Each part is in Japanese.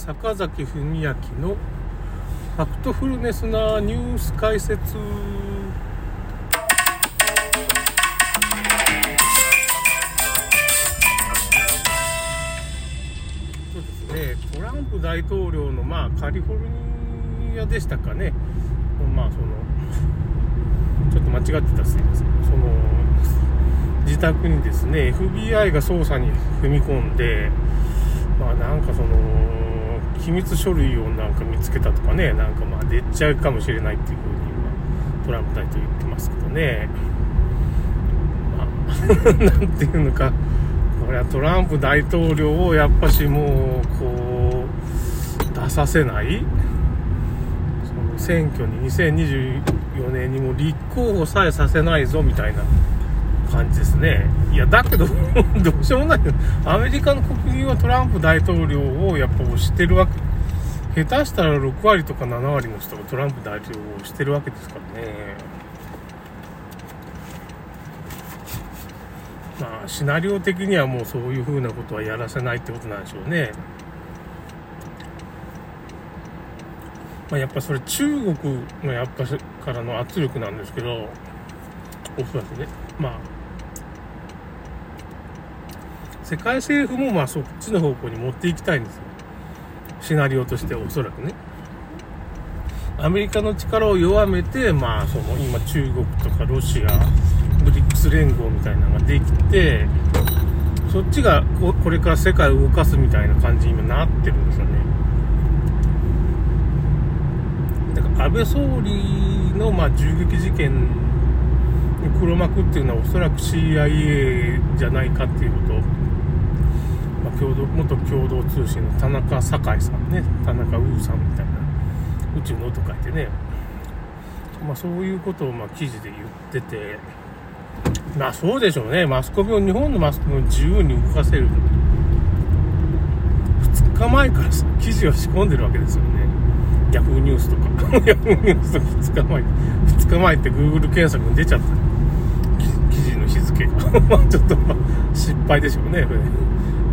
坂崎文明のファクトフルネスなニュース解説。そうですね。トランプ大統領のまあカリフォルニアでしたかね。まあその ちょっと間違ってたすいません。その自宅にですね FBI が捜査に踏み込んでまあなんかその機密書類をなんか見つけたとかねなんかまあ出ちゃうかもしれないっていうふうに今トランプ大統領言ってますけどね。まあ なんていうのかこれはトランプ大統領をやっぱしもうこう出させない。その選挙に2024年にも立候補さえさせないぞみたいな感じですね。いや、だけど、どうしようもないアメリカの国民はトランプ大統領をやっぱ推してるわけ。下手したら6割とか7割の人がトランプ大統領を推してるわけですからね。まあ、シナリオ的にはもうそういう風なことはやらせないってことなんでしょうね。まあ、やっぱそれ中国のやっぱからの圧力なんですけど、おそらくね。まあ、世界政府もまあそっちの方向に持っていきたいんですよ。シナリオとしておそらくね。アメリカの力を弱めて、まあその今中国とかロシア、ブリックス連合みたいなのができて、そっちがこれから世界を動かすみたいな感じに今なってるんですよね。だから安倍総理のまあ銃撃事件黒幕っていうのはおそらく CIA じゃないかっていうこと、共同元共同通信の田中酒さんね。田中ウーさんみたいな宇宙のと書いてね、まあ、そういうことをま記事で言ってて。まあそうでしょうね。マスコミを日本のマスコミを自由に動かせる2日前から記事を仕込んでるわけですよね。ヤフーニュースとか。ヤフーニュースとか2日前。2日前って Google 検索に出ちゃった。記事の日付が。ちょっとまあ失敗でしょうねこれ。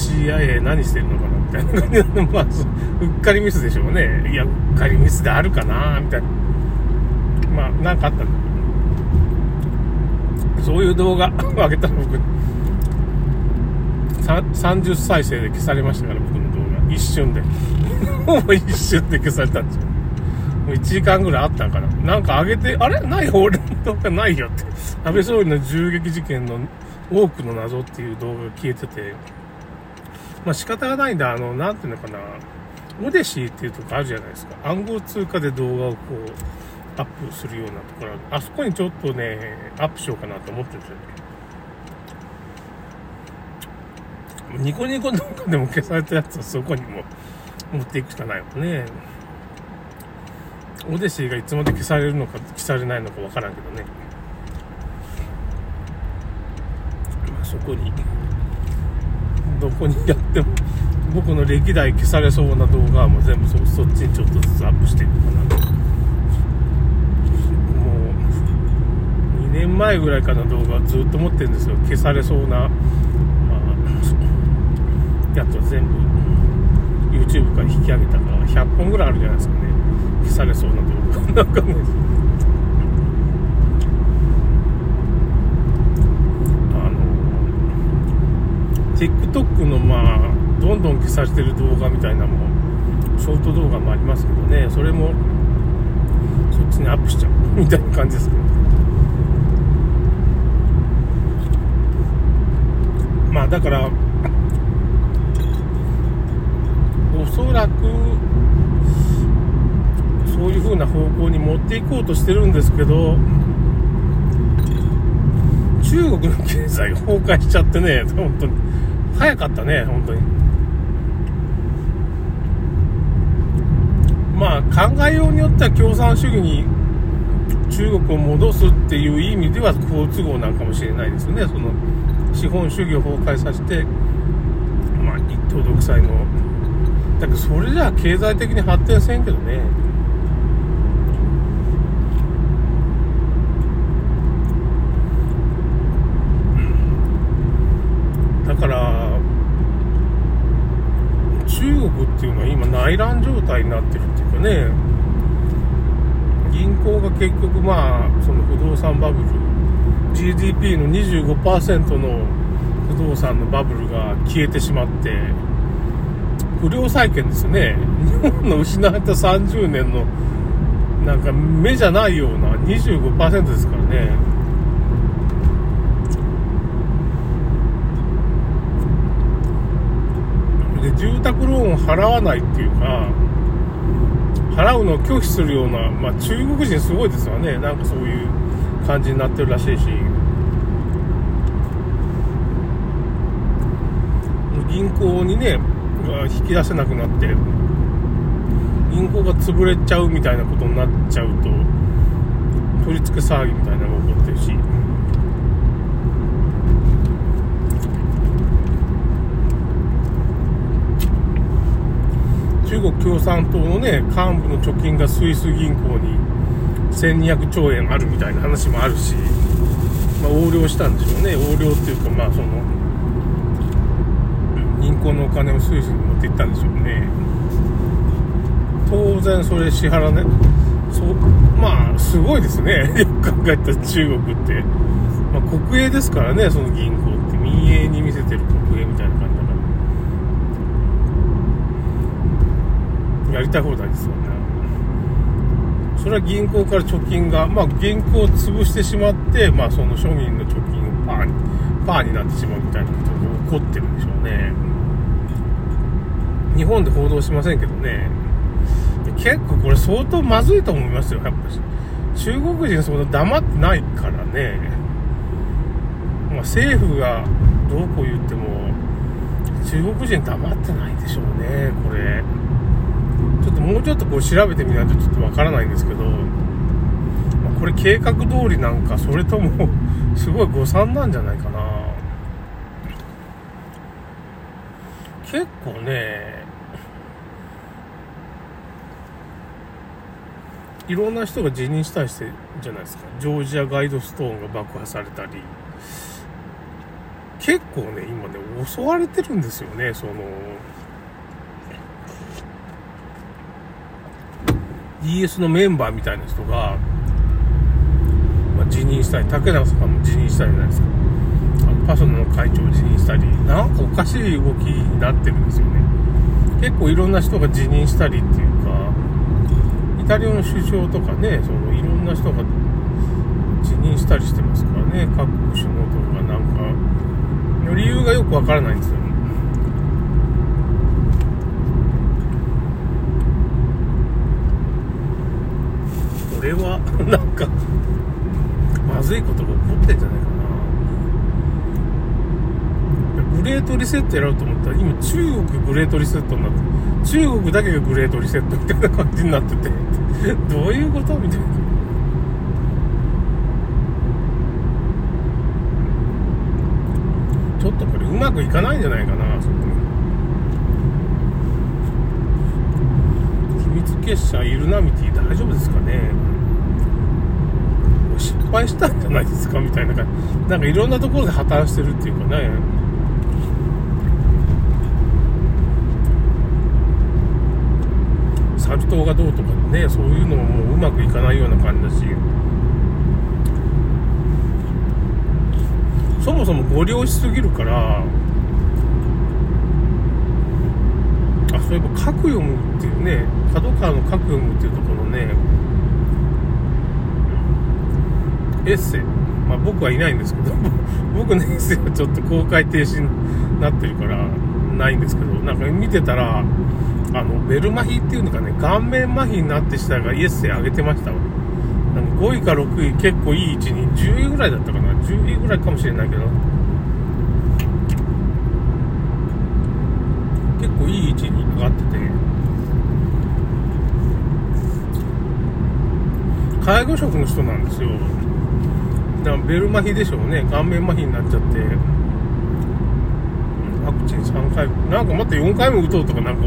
CIA 何してるのかなみたいな感じで、まあ、うっかりミスでしょうね。いや、うっかりミスであるかなみたいな。まあ、なんかあったんだそういう動画を上げたら僕、30再生で消されましたから、僕の動画。一瞬で。ほぼ一瞬で消されたんですよ。もう1時間ぐらいあったんかな。なんか上げて、あれ？ない俺の動画ないよって。安倍総理の銃撃事件の多くの謎っていう動画が消えてて、まあ仕方がないんだ、あの、なんていうのかな、オデシーっていうとこあるじゃないですか。暗号通貨で動画をこう、アップするようなところあそこにちょっとね、アップしようかなと思ってるんですよね。ニコニコ動画でも消されたやつはそこにも持っていくしかないもんね。オデシーがいつまで消されるのか消されないのかわからんけどね。まあ、そこにどこにやっても僕の歴代消されそうな動画はもう全部そそっちにちょっとずつアップしていくかなもう2年前ぐらいからの動画ずっと持ってるんですよ。消されそうな、まあ、やつを全部 YouTube から引き上げたから100本ぐらいあるじゃないですかね。消されそうな動画。なんかね TikTok のまあどんどん消されてる動画みたいなもショート動画もありますけどねそれもそっちにアップしちゃう。みたいな感じですけどまあだからおそらくそういう風な方向に持っていこうとしてるんですけど中国の経済が崩壊しちゃってね本当に。早かったね、本当に。まあ、考えようによっては共産主義に中国を戻すっていう意味では好都合なんかもしれないですよね。その資本主義を崩壊させて、まあ、一党独裁の。だけど、それじゃあ経済的に発展せんけどね。だから中国国っていうのは今内乱状態になってるっていうかね。銀行が結局まあその不動産バブル。GDP の25%の不動産のバブルが消えてしまって不良債権ですよね。日本の失われた30年のなんか目じゃないような25%ですからね。で住宅ローンを払わないっていうか払うのを拒否するような、まあ、中国人すごいですよね。なんかそういう感じになってるらしいし。銀行にね引き出せなくなって銀行が潰れちゃうみたいなことになっちゃうと取り付け騒ぎみたいなのが起こってるし。中国共産党のね幹部の貯金がスイス銀行に1200兆円あるみたいな話もあるし、まあ、横領したんでしょうね。横領っていうかまあその銀行のお金をスイスに持っていったんでしょうね。当然それ支払わねそうまあすごいですね。よく考えた中国って、まあ、国営ですからねその銀行って。民営に見せてる国営みたいな感じ。やりたい放題ですよね。それは銀行から貯金が、まあ銀行を潰してしまって、まあその庶民の貯金をパーに、パーになってしまうみたいなことが起こってるんでしょうね。日本で報道しませんけどね。結構これ相当まずいと思いますよ、やっぱり。中国人そんな黙ってないからね。まあ政府がどうこう言っても、中国人黙ってないでしょうね、これ。ちょっともうちょっとこう調べてみないとちょっとわからないんですけど、これ計画通りなんか、それともすごい誤算なんじゃないかな。結構ね、いろんな人が辞任したりしてじゃないですか。ジョージアガイドストーンが爆破されたり。結構ね、今ね、襲われてるんですよね、その、DS のメンバーみたいな人が、まあ、辞任したり、竹中さんも辞任したりじゃないですか。あのパソナの会長を辞任したり、なんかおかしい動きになってるんですよね。結構いろんな人が辞任したりっていうか、イタリアの首相とかね、そのいろんな人が辞任したりしてますからね、各国首脳とかなんか、理由がよくわからないんですよね。これは なんかまずいことが起こってんじゃないかな。グレートリセットやろうと思ったら今中国グレートリセットになって中国だけがグレートリセットみたいな感じになってて どういうことみたいな。ちょっとこれうまくいかないんじゃないかなそこ秘密結社イルナミティ大丈夫ですかね失敗したんじゃないですかみたいな感じ。なんかいろんなところで破綻してるっていうかね。サル痘がどうとかね、そういうのももううまくいかないような感じだし。そもそもご利用しすぎるから、あ、そういえば、核読むっていうね、角川の核読むっていうところね、エッセイ、まあ、僕はいないんですけど 僕のエッセイはちょっと公開停止になってるからないんですけどなんか見てたらあのベル麻痺っていうのかね顔面麻痺になってしたがエッセイ上げてましたわ。なんか5位か6位結構いい位置に10位ぐらいだったかな。10位ぐらいかもしれないけど結構いい位置に上がってて。介護職の人なんですよ。だベル麻痺でしょうね。顔面麻痺になっちゃって。ワクチン3回。なんかまた4回も打とうとかなんか。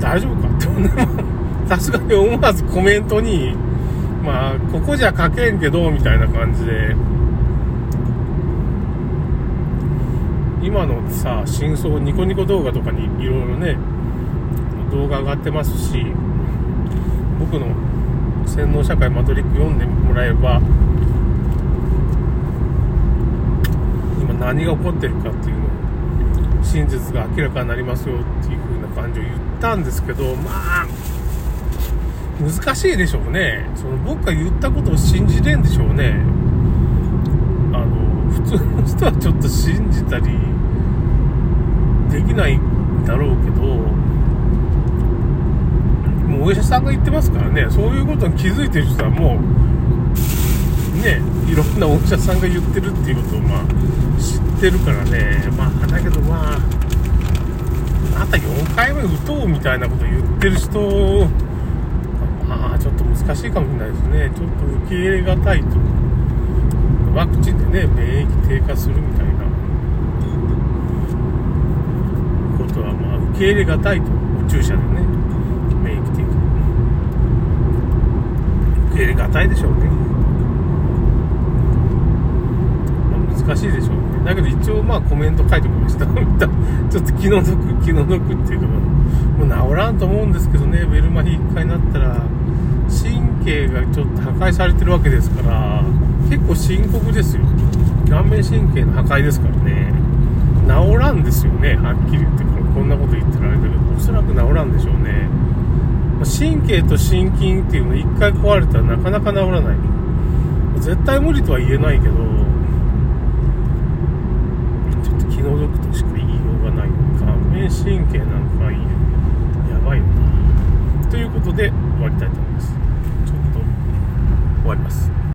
大丈夫かってさすがに思わずコメントにまあここじゃ書けんけどみたいな感じで。今のさ真相ニコニコ動画とかにいろいろね動画上がってますし僕の洗脳社会マトリック読んでもらえば今何が起こってるかっていうのを真実が明らかになりますよっていう風な感じを言ったんですけどまあ難しいでしょうね。その僕が言ったことを信じれんでしょうねあの普通の人はちょっと信じたりできないだろうけどもうお医者さんが言ってますからね。そういうことに気づいてる人はもうねいろんなお医者さんが言ってるっていうことをまあ知ってるからね。まあだけどまあまた4回目打とうみたいなこと言ってる人まあちょっと難しいかもしれないですね。ちょっと受け入れがたいと。ワクチンでね免疫低下するみたいなことはまあ受け入れがたいと注射でね免疫低下受け入れがたいでしょうね、ま、難しいでしょうね。だけど一応まあコメント書いておきました。ちょっと気の毒気の毒っていうかもう治らんと思うんですけどね。ベルマヒ1回になったら神経がちょっと破壊されてるわけですから結構深刻ですよ。顔面神経の破壊ですからね。治らんですよねはっきり言って。こんなこと言ってられたけどおそらく治らんでしょうね。神経と心筋っていうの1回壊れたらなかなか治らない。絶対無理とは言えないけどちょっと気の毒としか言いようがない顔面神経なんかやばいよな。ということで終わりたいと思います。ちょっと終わります。